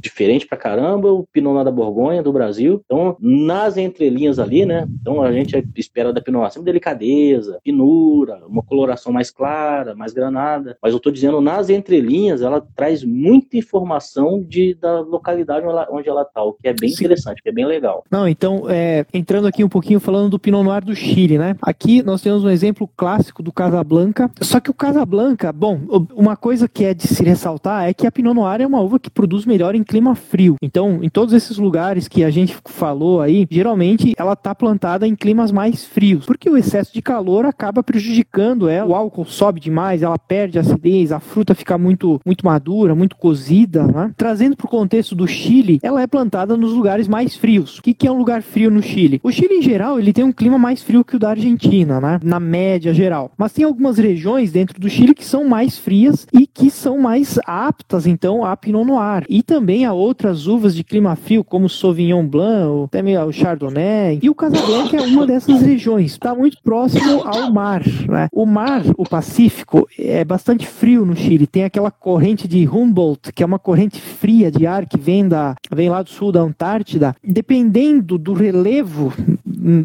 diferente pra caramba, o Pinot Noir da Borgonha, do Brasil. Então, nas entrelinhas ali, né? Então, a gente espera da Pinot Noir sempre delicadeza, finura, uma coloração mais clara, mais granada. Mas eu tô dizendo, nas entrelinhas, ela traz muita informação de, da localidade onde ela está, o que é bem Sim. interessante, que é bem legal. Não, então, é, entrando aqui um pouquinho falando do Pinot Noir do Chile, né? Aqui nós temos um exemplo clássico do Casablanca, só que o Casablanca, bom, uma coisa que é de se ressaltar é que a Pinot Noir é uma uva que produz melhor em clima frio. Então, em todos esses lugares que a gente falou aí, geralmente ela está plantada em climas mais frios, porque o excesso de calor acaba prejudicando ela, o álcool sobe demais, ela perde a acidez, a fruta fica muito, muito madura, muito cozida, né? Trazendo para o contexto do Chile, ela é plantada nos lugares mais frios. O que, que é um lugar frio no Chile? O Chile, em geral, ele tem um clima mais frio que o da Argentina, né? Na média geral. Mas tem algumas regiões dentro do Chile que são mais frias e que são mais aptas, então, a Pinot Noir. E também a outras uvas de clima frio, como o Sauvignon Blanc, até o Chardonnay. E o Casablanca é uma dessas regiões. Está muito próximo ao mar, né? O mar, o Pacífico, é bastante frio no Chile. Tem aquela corrente de Humboldt, que é uma corrente fria de ar que vem, da, vem lá do sul da Antártida, dependendo do relevo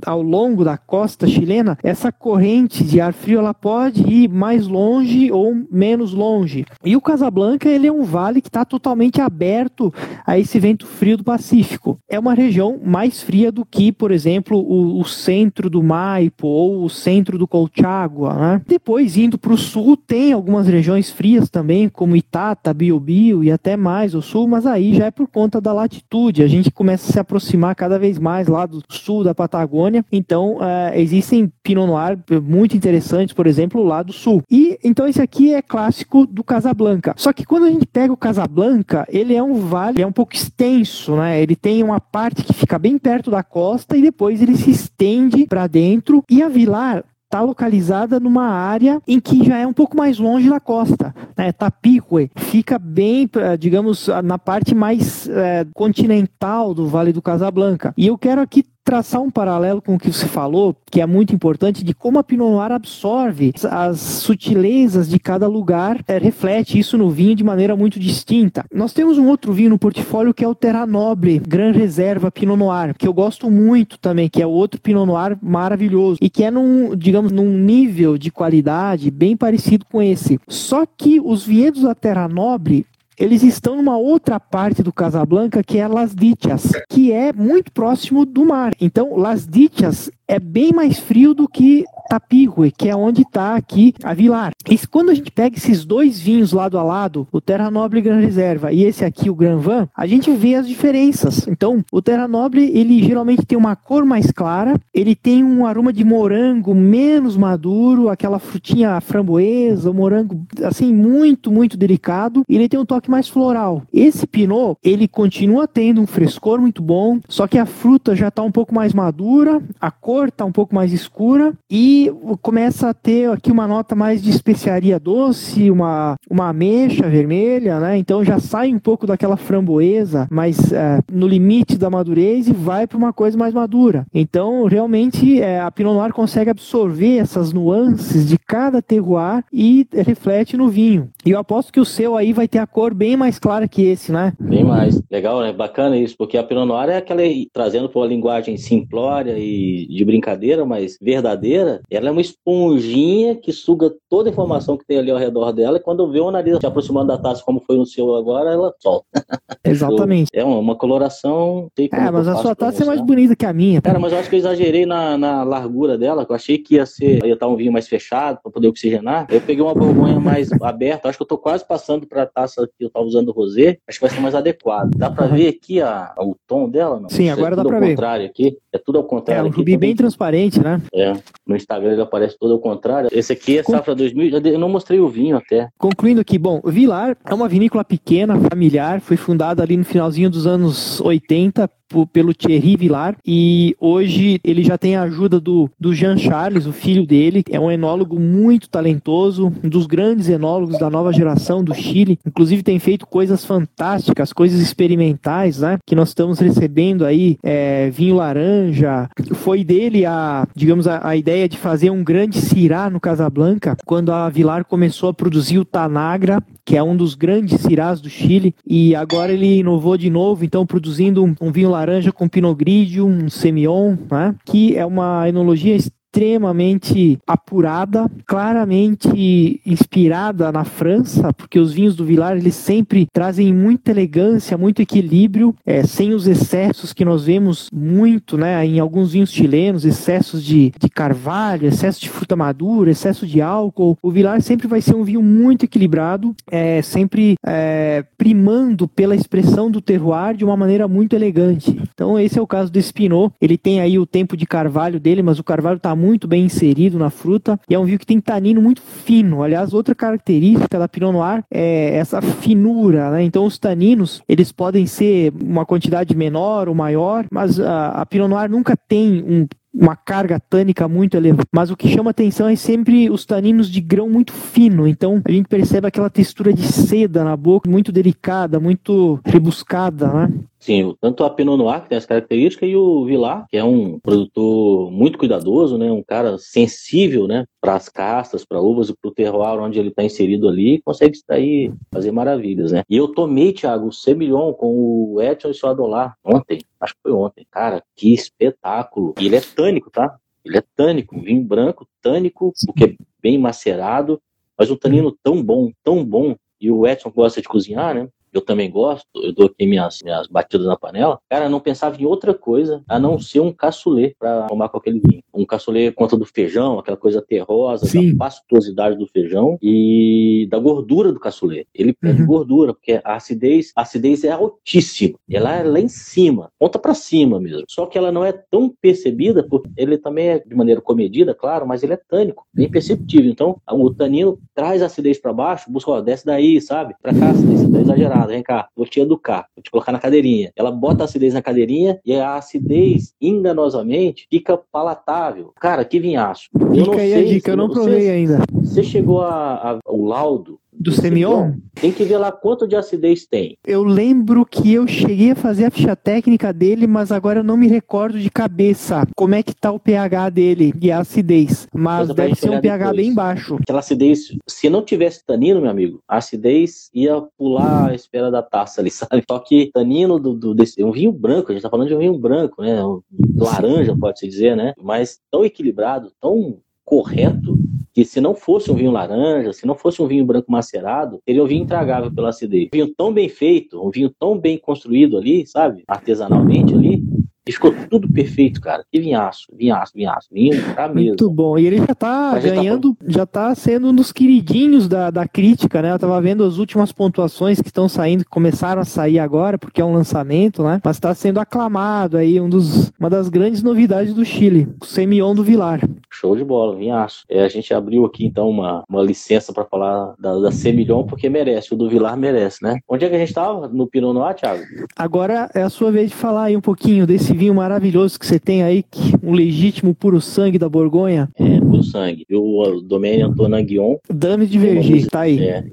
ao longo da costa chilena, essa corrente de ar frio ela pode ir mais longe ou menos longe. E o Casablanca ele é um vale que está totalmente aberto a esse vento frio do Pacífico. É uma região mais fria do que, por exemplo, o, o centro do Maipo ou o centro do Colchagua. Né? Depois, indo para o sul, tem algumas regiões frias também, como Itata, Biobío e até mais o sul, mas aí já é por conta da latitude. A gente começa a se aproximar cada vez mais lá do sul da Patagônia. Então, é, existem Pinot Noir muito interessantes, por exemplo, lá do sul. E então esse aqui é clássico do Casablanca. Só que quando a gente pega o Casablanca, ele é um vale, é um pouco extenso, né? Ele tem uma parte que fica bem perto da costa e depois ele se estende para dentro. E a Vilar está localizada numa área em que já é um pouco mais longe da costa. Né? Tapique fica bem, eh, digamos, na parte mais é, continental do Vale do Casablanca. E eu quero aqui traçar um paralelo com o que você falou, que é muito importante, de como a Pinot Noir absorve as sutilezas de cada lugar, é, reflete isso no vinho de maneira muito distinta. Nós temos um outro vinho no portfólio que é o Terra Noble Gran Reserva Pinot Noir, que eu gosto muito também, que é outro Pinot Noir maravilhoso e que é num, digamos, num nível de qualidade bem parecido com esse. Só que os vinhedos da Terra Nobre eles estão numa outra parte do Casablanca que é Las Dichas, que é muito próximo do mar. Então, Las Dichas é bem mais frio do que Tapigue, que é onde está aqui a Vilar. E quando a gente pega esses dois vinhos lado a lado, o Terra Noble Gran Reserva e esse aqui, o Gran Van, a gente vê as diferenças. Então, o Terra Noble, ele geralmente tem uma cor mais clara, ele tem um aroma de morango menos maduro, aquela frutinha framboesa, morango, assim, muito, muito delicado, e ele tem um toque mais floral. Esse Pinot, ele continua tendo um frescor muito bom, só que a fruta já está um pouco mais madura, a cor está um pouco mais escura, e começa a ter aqui uma nota mais de especiaria doce, uma, uma ameixa vermelha, né? Então já sai um pouco daquela framboesa, mas é, no limite da madurez e vai para uma coisa mais madura. Então realmente é, a Pinot Noir consegue absorver essas nuances de cada terroir e reflete no vinho. E eu aposto que o seu aí vai ter a cor bem mais clara que esse, né? Bem mais. Legal, né? Bacana isso, porque a Pinot Noir é aquela trazendo para uma linguagem simplória e de brincadeira, mas verdadeira, ela é uma esponjinha que suga toda a informação que tem ali ao redor dela e quando vê o nariz se aproximando da taça, como foi no seu agora, ela solta. Exatamente. é uma, uma coloração. É, mas a sua taça é mais bonita que a minha. Cara, mas eu acho que eu exagerei na, na largura dela, que eu achei que ia ser, ia estar um vinho mais fechado para poder oxigenar. Eu peguei uma borgonha mais aberta, acho que eu tô quase passando para a taça que eu tava usando rosé, acho que vai ser mais adequado. Dá para ver aqui a, o tom dela? Não? Sim, agora é dá para ver. contrário aqui, é tudo ao contrário. É, um rubi bem transparente, né? É, no Instagram ele aparece todo ao contrário. Esse aqui é safra 2000, eu não mostrei o vinho até. Concluindo aqui, bom, Vilar é uma vinícola pequena, familiar, foi fundada ali no finalzinho dos anos 80 pelo Thierry Villar. E hoje ele já tem a ajuda do, do Jean Charles, o filho dele, é um enólogo muito talentoso, um dos grandes enólogos da nova geração do Chile, inclusive tem feito coisas fantásticas, coisas experimentais, né, que nós estamos recebendo aí, é, vinho laranja, foi dele a, digamos, a, a ideia de fazer um grande cirá no Casablanca, quando a Vilar começou a produzir o Tanagra, que é um dos grandes cirás do Chile, e agora ele inovou de novo, então produzindo um, um vinho laranja com Pinot Grigio, um Semillon, né? que é uma enologia extremamente apurada, claramente inspirada na França, porque os vinhos do Vilar eles sempre trazem muita elegância, muito equilíbrio, é, sem os excessos que nós vemos muito, né, em alguns vinhos chilenos, excessos de, de carvalho, excesso de fruta madura, excesso de álcool. O Vilar sempre vai ser um vinho muito equilibrado, é, sempre é, primando pela expressão do terroir de uma maneira muito elegante. Então esse é o caso do Espinot. Ele tem aí o tempo de carvalho dele, mas o carvalho está muito bem inserido na fruta e é um vinho que tem tanino muito fino. Aliás, outra característica da Pinot Noir é essa finura, né? Então os taninos, eles podem ser uma quantidade menor ou maior, mas a, a Pinot Noir nunca tem um uma carga tânica muito elevada. Mas o que chama atenção é sempre os taninos de grão muito fino. Então a gente percebe aquela textura de seda na boca, muito delicada, muito rebuscada, né? Sim, tanto a Pinot Noir, que tem as características, e o Vilar, que é um produtor muito cuidadoso, né? Um cara sensível, né? Para as castas, para uvas e para o terroir onde ele está inserido ali, consegue extrair, fazer maravilhas, né? E eu tomei, Thiago, o Semillon com o Edson e o Adolar ontem, acho que foi ontem. Cara, que espetáculo! E ele é tânico, tá? Ele é tânico, vinho branco, tânico, porque é bem macerado, mas um tanino tão bom, tão bom. E o Edson gosta de cozinhar, né? Eu também gosto, eu dou aqui minhas, minhas batidas na panela, cara, não pensava em outra coisa a não ser um caçulê para tomar com aquele vinho. Um caçulê conta do feijão, aquela coisa terrosa, Sim. da pastosidade do feijão e da gordura do caçulê. Ele perde uhum. gordura, porque a acidez, a acidez é altíssima. Ela é lá em cima, ponta para cima mesmo. Só que ela não é tão percebida, porque ele também é de maneira comedida, claro, mas ele é tânico, bem perceptível. Então, o tanino traz a acidez para baixo, busca, ó, desce daí, sabe? Para cá, acidez tá exagerada vem cá, vou te educar, vou te colocar na cadeirinha. Ela bota a acidez na cadeirinha e a acidez, enganosamente, fica palatável. Cara, que vinhaço. Eu Fica aí sei, a dica, eu não provei ainda. Você chegou ao laudo do Semyon? Tem que ver lá quanto de acidez tem. Eu lembro que eu cheguei a fazer a ficha técnica dele, mas agora eu não me recordo de cabeça como é que tá o pH dele e a acidez. Mas deve ser um pH depois. bem baixo. Aquela acidez, se não tivesse tanino, meu amigo, a acidez ia pular a espera da taça ali, sabe? Só que tanino do, do desse, um vinho branco, a gente tá falando de um vinho branco, né? Um laranja, pode-se dizer, né? Mas tão equilibrado, tão correto, que se não fosse um vinho laranja, se não fosse um vinho branco macerado, seria um vinho intragável pela acidez. Um vinho tão bem feito, um vinho tão bem construído ali, sabe? Artesanalmente ali, E ficou tudo perfeito, cara. Que vinhaço, vinhaço, vinhaço. Vinho tá mesmo. Muito bom. E ele já tá tá ganhando, tá... já tá sendo um dos queridinhos da, da crítica, né? Eu tava vendo as últimas pontuações que estão saindo, que começaram a sair agora, porque é um lançamento, né? Mas tá sendo aclamado aí, um dos, uma das grandes novidades do Chile, o Semion do Vilar. Show de bola, vinhaço. É, a gente abriu aqui então uma, uma licença para falar da, da Semilhão, porque merece, o do Vilar merece, né? Onde é que a gente tava? No Pinot Noir, Thiago? Agora é a sua vez de falar aí um pouquinho desse vinho maravilhoso que você tem aí, um legítimo puro sangue da Borgonha. É, puro sangue. O Domaine Antonin Guion. Dame de Verger, tá aí. É,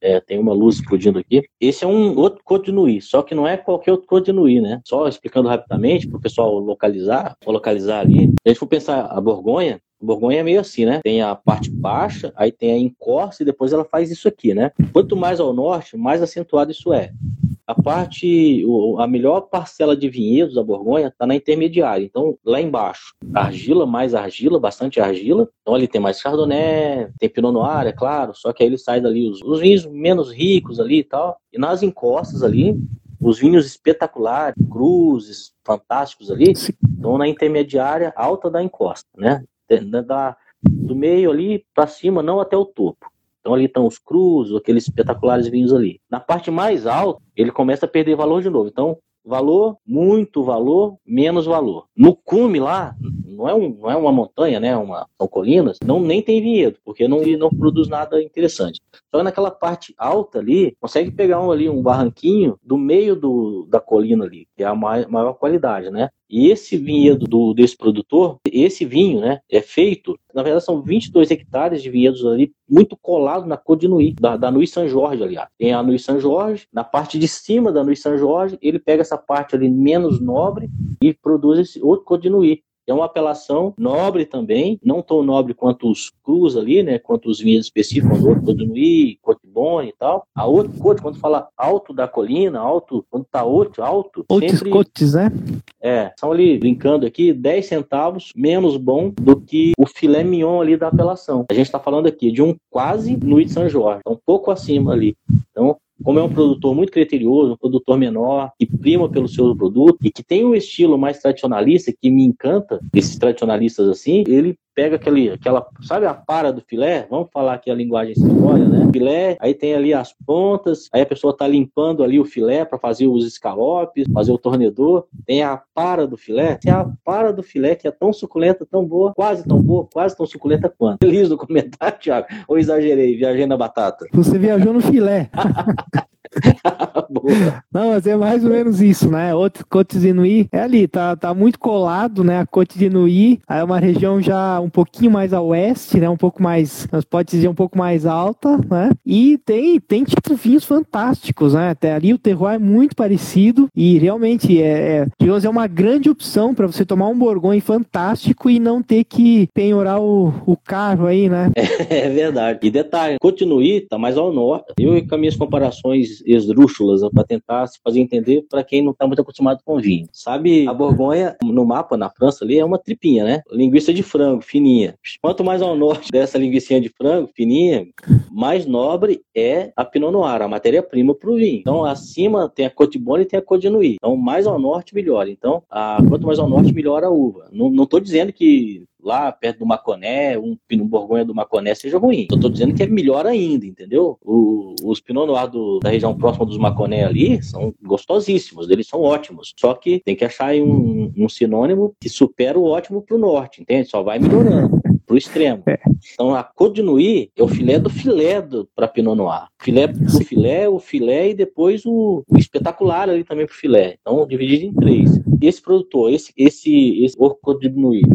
é, tem uma luz explodindo aqui. Esse é um outro Côte Nui, só que não é qualquer outro Côte Nui, né? Só explicando rapidamente para o pessoal localizar, localizar ali. Se a gente for pensar a Borgonha, a Borgonha é meio assim, né? Tem a parte baixa, aí tem a encosta e depois ela faz isso aqui, né? Quanto mais ao norte, mais acentuado isso é. A parte, a melhor parcela de vinhedos da Borgonha está na intermediária. Então, lá embaixo, argila, mais argila, bastante argila. Então, ali tem mais Chardonnay, tem Pinot Noir, é claro. Só que aí ele sai dali os, os vinhos menos ricos ali e tal. E nas encostas ali, os vinhos espetaculares, cruzes, fantásticos ali, estão na intermediária alta da encosta, né? Da, do meio ali para cima, não até o topo. Então ali estão os cruzes, aqueles espetaculares vinhos ali. Na parte mais alta, ele começa a perder valor de novo. Então, valor, muito valor, menos valor. No cume lá, não é, um, não é uma montanha, né? Uma, são colinas, não nem tem vinhedo, porque não, não produz nada interessante. Só naquela parte alta ali, consegue pegar um, ali um barranquinho do meio do, da colina ali, que é a maior, maior qualidade, né? E esse vinhedo do, desse produtor, esse vinho, né, é feito, na verdade são 22 hectares de vinhedos ali, muito colado na cor de Nui, da, da Nui São Jorge, aliás. Tem a Nui São Jorge, na parte de cima da Nui São Jorge, ele pega essa parte ali menos nobre e produz esse outro cor de Nui. É uma apelação nobre também, não tão nobre quanto os cruz ali, né? Quanto os vinhos específicos, o outro Codunuí, Cotibone e tal. A outro cote, quando fala alto da colina, alto, quando tá outro, alto. Outros sempre, cotes, né? É, são ali, brincando aqui, 10 centavos menos bom do que o filé mignon ali da apelação. A gente está falando aqui de um quase Nuit de São Jorge, um pouco acima ali. Então, como é um produtor muito criterioso, um produtor menor, que prima pelo seu produto e que tem um estilo mais tradicionalista, que me encanta, esses tradicionalistas assim, ele pega aquele, aquela, sabe a para do filé? Vamos falar aqui a linguagem simbólica, né? Filé, aí tem ali as pontas, aí a pessoa tá limpando ali o filé para fazer os escalopes, fazer o tornedor. Tem a para do filé, tem a para do filé que é tão suculenta, tão boa, quase tão boa, quase tão suculenta quanto. Feliz no comentário, Thiago. Ou exagerei, viajei na batata. Você viajou no filé. Não, mas é mais ou menos isso, né? Outro Côte d'Inuit é ali, tá, tá muito colado, né? A Côte d'Inuit é uma região já um pouquinho mais a oeste, né? Um pouco mais, nós pode dizer um pouco mais alta, né? E tem, tem tipo vinhos fantásticos, né? Até ali o terroir é muito parecido e realmente é, é, digamos, é uma grande opção para você tomar um Borgonha fantástico e não ter que penhorar o, o carro aí, né? É, é verdade. E detalhe, Continue tá mais ao norte. Eu e com as minhas comparações esdrúxulas para tentar se fazer entender para quem não está muito acostumado com vinho. Sabe, a Borgonha, no mapa, na França ali, é uma tripinha, né? Linguiça de frango, fininha. Quanto mais ao norte dessa linguiça de frango, fininha, mais nobre é a Pinot Noir, a matéria-prima para o vinho. Então, acima tem a Côte Bonne e tem a Côte de Nuit. Então, mais ao norte, melhor. Então, a, quanto mais ao norte, melhor a uva. Não estou dizendo que lá perto do Maconé, um Pinot Borgonha do Maconé seja ruim. Eu estou dizendo que é melhor ainda, entendeu? O, os Pinot Noir do, da região próxima dos Maconé ali são gostosíssimos, eles são ótimos. Só que tem que achar um, um sinônimo que supera o ótimo para o norte, entende? Só vai melhorando pro extremo. É. Então a Côte Nuit é o filé do filé para Pinot Noir. Filé do filé, o filé e depois o, o espetacular ali também pro filé. Então dividido em três. E esse produtor, esse esse esse Côte Nuit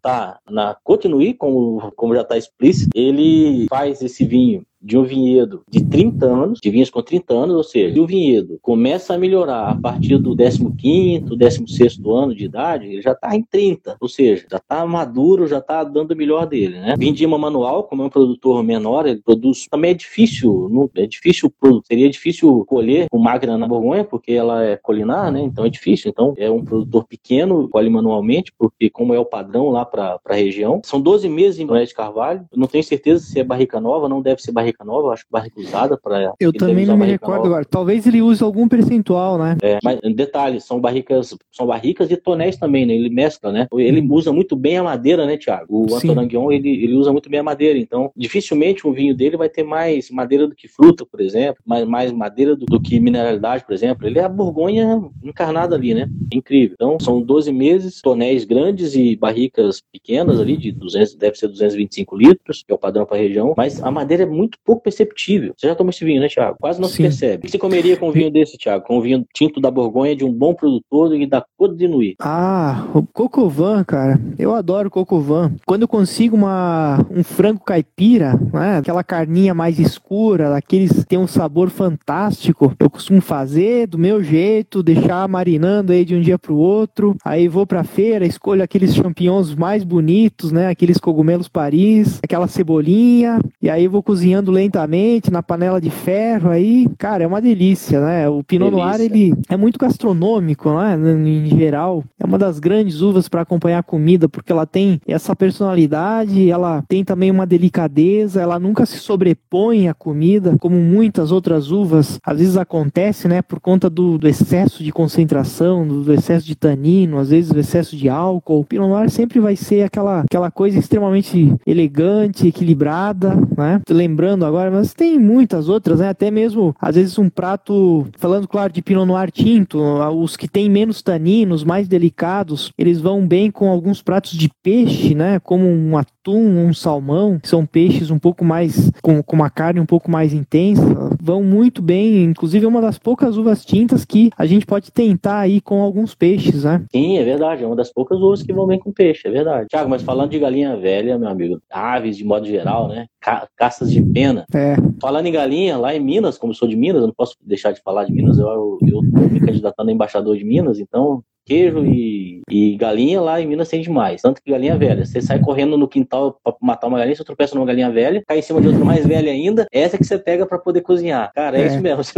tá na Continue, como, como já está explícito, ele faz esse vinho de um vinhedo de 30 anos, de vinhos com 30 anos, ou seja, se o vinhedo começa a melhorar a partir do 15º, 16º ano de idade, ele já está em 30, ou seja, já está maduro, já está dando o melhor dele, né? Vindima manual, como é um produtor menor, ele produz, também é difícil, não, é difícil, seria difícil colher com máquina na Borgonha, porque ela é colinar, né? Então é difícil, então é um produtor pequeno, colhe manualmente, porque como é o padrão lá para a região, são 12 meses em Brunete Carvalho, não tenho certeza se é barrica nova, não deve ser barrica barrica nova, acho que barrica usada para. Eu também não me recordo agora. Talvez ele use algum percentual, né? É, mas detalhe, são barricas, são barricas e tonéis também, né? Ele mescla, né? Ele hum. usa muito bem a madeira, né, Thiago? O Antonanguion, ele, ele usa muito bem a madeira, então dificilmente um vinho dele vai ter mais madeira do que fruta, por exemplo, mais, mais madeira do, do que mineralidade, por exemplo. Ele é a Borgonha encarnada ali, né? Incrível. Então, são 12 meses, tonéis grandes e barricas pequenas ali, de 200, deve ser 225 litros, que é o padrão para a região, mas a madeira é muito pouco perceptível. Você já tomou esse vinho, né, Thiago? Quase não Sim. se percebe. O que você comeria com um vinho desse, Thiago? Com um vinho tinto da Borgonha, de um bom produtor e da Côte de Nuit? Ah, o Cocovan, cara. Eu adoro Cocovan. Quando eu consigo uma, um frango caipira, né, aquela carninha mais escura, daqueles tem um sabor fantástico, eu costumo fazer do meu jeito, deixar marinando aí de um dia para o outro. Aí vou para feira, escolho aqueles champignons mais bonitos, né, aqueles cogumelos Paris, aquela cebolinha, e aí vou cozinhando lentamente na panela de ferro aí, cara, é uma delícia, né? O Pinot. Noir ele é muito gastronômico, né, em geral. É uma das grandes uvas para acompanhar a comida, porque ela tem essa personalidade, ela tem também uma delicadeza, ela nunca se sobrepõe à comida, como muitas outras uvas às vezes acontece, né, por conta do, do excesso de concentração, do, do, excesso de tanino, às vezes do excesso de álcool. O Pinot Noir sempre vai ser aquela, aquela coisa extremamente elegante, equilibrada, né? Lembrando agora, mas tem muitas outras, né? Até mesmo, às vezes, um prato, falando, claro, de Pinot Noir tinto, os que têm menos taninos, mais delicados, eles vão bem com alguns pratos de peixe, né? Como um atum, um salmão, que são peixes um pouco mais, com, com uma carne um pouco mais intensa, vão muito bem, inclusive é uma das poucas uvas tintas que a gente pode tentar aí com alguns peixes, né? Sim, é verdade, é uma das poucas uvas que vão bem com peixe, é verdade. Tiago, mas falando de galinha velha, meu amigo, aves de modo geral, né? Ca caças de pena. É. Falando em galinha, lá em Minas, como sou de Minas, eu não posso deixar de falar de Minas, eu, eu, eu tô me candidatando a embaixador de Minas, então queijo e, e, galinha lá em Minas tem demais. Tanto que galinha velha. Você sai correndo no quintal para matar uma galinha, você tropeça numa galinha velha, cai em cima de outra mais velha ainda, essa que você pega para poder cozinhar. Cara, é, é. isso mesmo.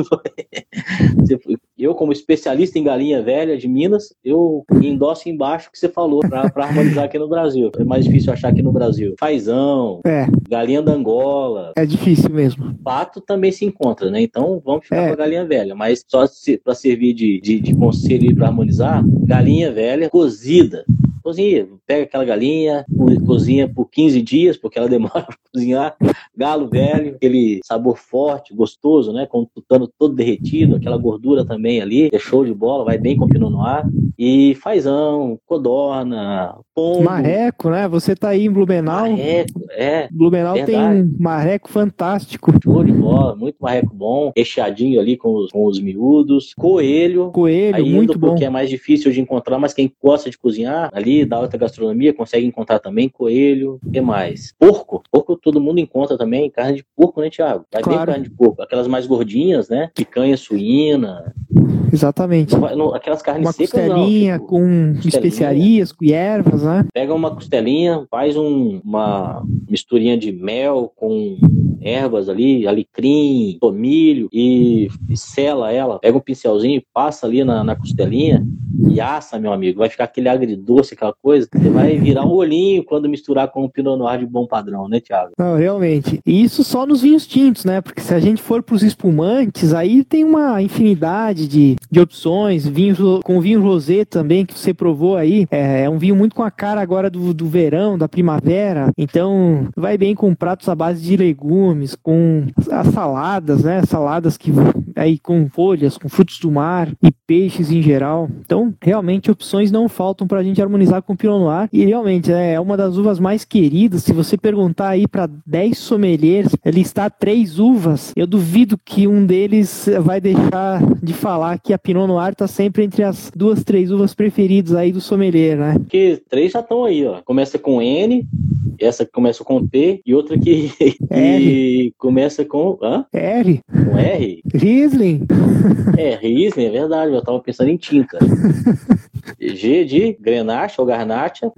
Você foi, eu, como especialista em galinha velha de Minas, eu endosso embaixo o que você falou para harmonizar aqui no Brasil. É mais difícil achar aqui no Brasil. Fazão, é. galinha da Angola. É difícil mesmo. Pato também se encontra, né? Então vamos ficar é. com a galinha velha. Mas só para servir de, de, de conselho para harmonizar, galinha velha cozida. Cozinha, pega aquela galinha, cozinha por 15 dias, porque ela demora para cozinhar. Galo velho, aquele sabor forte, gostoso, né? Com o tutano todo derretido, aquela gordura também ali, é show de bola, vai bem com o Pinot Noir. E fazão, codorna, pombo. Marreco, né? Você tá aí em Blumenau. Marreco, é. Blumenau verdade. tem um marreco fantástico. Show de bola, muito marreco bom, recheadinho ali com os, com os miúdos. Coelho. Coelho, aí, muito bom. porque é mais difícil de encontrar, mas quem gosta de cozinhar ali, da alta gastronomia, consegue encontrar também coelho. O que mais? Porco. Porco todo mundo encontra também. Carne de porco, né, Thiago? Vai claro. bem carne de porco. Aquelas mais gordinhas, né? Picanha suína. Exatamente. Aquelas carnes uma secas, costelinha não, com costelinha. especiarias, com ervas, né? Pega uma costelinha, faz um, uma misturinha de mel com ervas ali, alecrim, tomilho e, e sela ela. Pega um pincelzinho, passa ali na, na costelinha assa, meu amigo. Vai ficar aquele agridoce, aquela coisa. Você vai virar um olhinho quando misturar com o Pinot Noir de bom padrão, né, Thiago? Não, realmente. E isso só nos vinhos tintos, né? Porque se a gente for para os espumantes, aí tem uma infinidade de, de opções. Vinhos com vinho rosé também, que você provou aí. É, é um vinho muito com a cara agora do, do verão, da primavera. Então, vai bem com pratos à base de legumes, com as saladas, né? Saladas que aí com folhas, com frutos do mar e peixes em geral. Então, realmente opções não faltam para a gente harmonizar com o Pinot Noir. E realmente é uma das uvas mais queridas. Se você perguntar aí para 10 sommeliers, listar três uvas, eu duvido que um deles vai deixar de falar que a Pinot Noir está sempre entre as duas, três uvas preferidas aí do sommelier, né? Porque três já estão aí, ó. Começa com N, essa que começa com T e outra que, que começa com hã? R. Com R? Riesling. É, Riesling, é verdade. Eu tava pensando em tinta. G de Grenache ou Garnacha,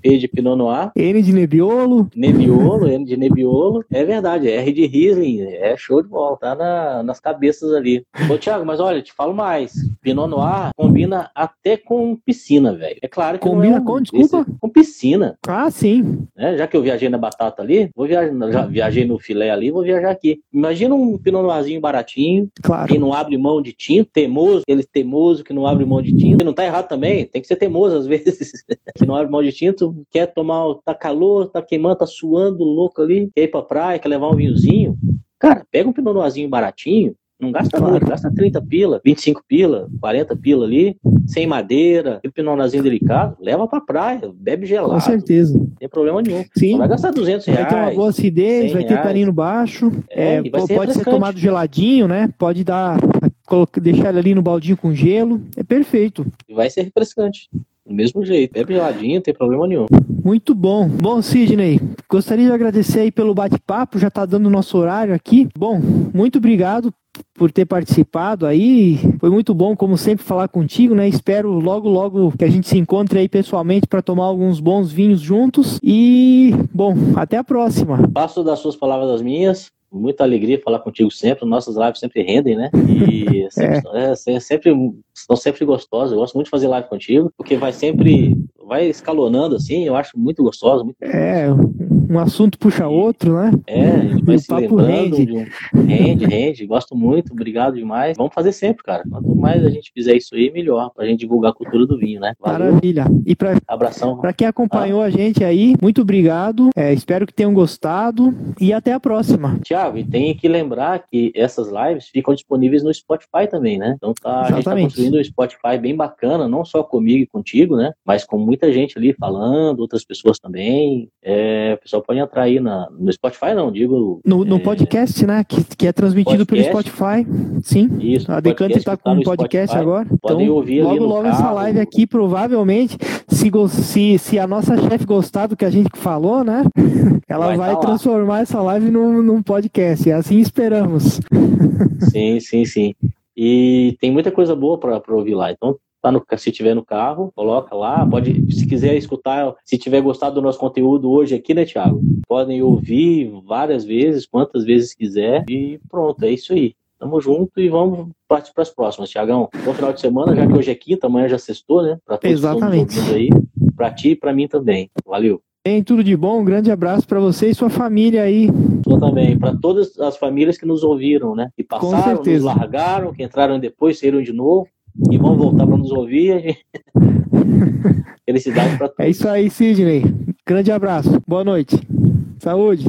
P de Pinot Noir. N de Nebbiolo. Nebbiolo, N de Nebbiolo. É verdade, R de Riesling. É show de bola, tá na, nas cabeças ali. Ô, Thiago, mas olha, te falo mais. Pinot Noir combina até com piscina, velho. É claro que Combina é um, com, desculpa? Esse, com piscina. Ah, sim. É, já que eu viajei na batata ali, vou viajar, já viajei no filé ali, vou viajar aqui. Imagina um Pinot Noirzinho baratinho, claro. que não abre mão de tinta, teimoso, aquele teimoso que não abre mão de tinta. Não tá errado também, tem que ser teimoso às vezes. que não abre mão de tinta, quer tomar, tá calor, tá queimando, tá suando, louco ali, quer ir pra praia, quer levar um vinhozinho. Cara, pega um Pinot Noirzinho baratinho, não gasta claro. muito, gasta 30 pila, 25 pila, 40 pila ali, sem madeira, pinonazinho delicado, leva pra praia, bebe gelado. Com certeza. Não tem problema nenhum. Sim. Vai gastar 200 reais. Vai ter uma boa acidez, vai ter carinho baixo, é, é, pode ser, tomado geladinho, né? Pode dar, deixar ele ali no baldinho com gelo, é perfeito. E vai ser refrescante. Do mesmo jeito, bebe geladinho, não tem problema nenhum. Muito bom. Bom, Sidney, gostaria de agradecer aí pelo bate-papo, já está dando nosso horário aqui. Bom, muito obrigado por ter participado aí. Foi muito bom, como sempre, falar contigo, né? Espero logo, logo que a gente se encontre aí pessoalmente para tomar alguns bons vinhos juntos. E, bom, até a próxima. Passo das suas palavras das minhas muita alegria falar contigo sempre. Nossas lives sempre rendem, né? E sempre, é. É, sempre, são sempre gostosas. Eu gosto muito de fazer live contigo, porque vai sempre, vai escalonando assim. Eu acho muito gostoso. Muito é, um assunto puxa outro, né? É, vai se papo rende. Um... rende, rende. Gosto muito, obrigado demais. Vamos fazer sempre, cara. Quanto mais a gente fizer isso aí, melhor, pra gente divulgar a cultura do vinho, né? Valeu. Maravilha. E pra, Abração. Pra quem acompanhou ah. a gente aí, muito obrigado. É, espero que tenham gostado e até a próxima. Tiago, e tem que lembrar que essas lives ficam disponíveis no Spotify também, né? Então tá, a gente tá construindo um Spotify bem bacana, não só comigo e contigo, né? Mas com muita gente ali falando, outras pessoas também. É, o pessoal pode entrar aí na, no Spotify, não, digo. No, no é, podcast, né? Que, que é transmitido podcast. pelo Spotify. Sim. Isso. A Decante está com um podcast Spotify. agora. Podem então, ouvir logo, logo carro. essa live aqui, provavelmente, se, se, se a nossa chefe gostar do que a gente falou, né? Ela vai, vai tá transformar essa live num, num podcast. Assim esperamos. Sim, sim, sim. E tem muita coisa boa para ouvir lá. Então, tá no, se tiver no carro, coloca lá. Pode, se quiser escutar, se tiver gostado do nosso conteúdo hoje aqui, né, Thiago? Podem ouvir várias vezes, quantas vezes quiser. E pronto, é isso aí. Tamo junto e vamos partir para as próximas, Tiagão. Bom final de semana, já que hoje é quinta, amanhã já sextou, né? Pra todos Exatamente. Que aí. Pra ti e pra mim também. Valeu. Bem, tudo de bom, um grande abraço para você e sua família aí. Eu também, para todas as famílias que nos ouviram, né? Que passaram, nos largaram, que entraram depois, saíram de novo e vão voltar para nos ouvir. Felicidade para todos. É isso aí, Sidney. Grande abraço. Boa noite. Saúde.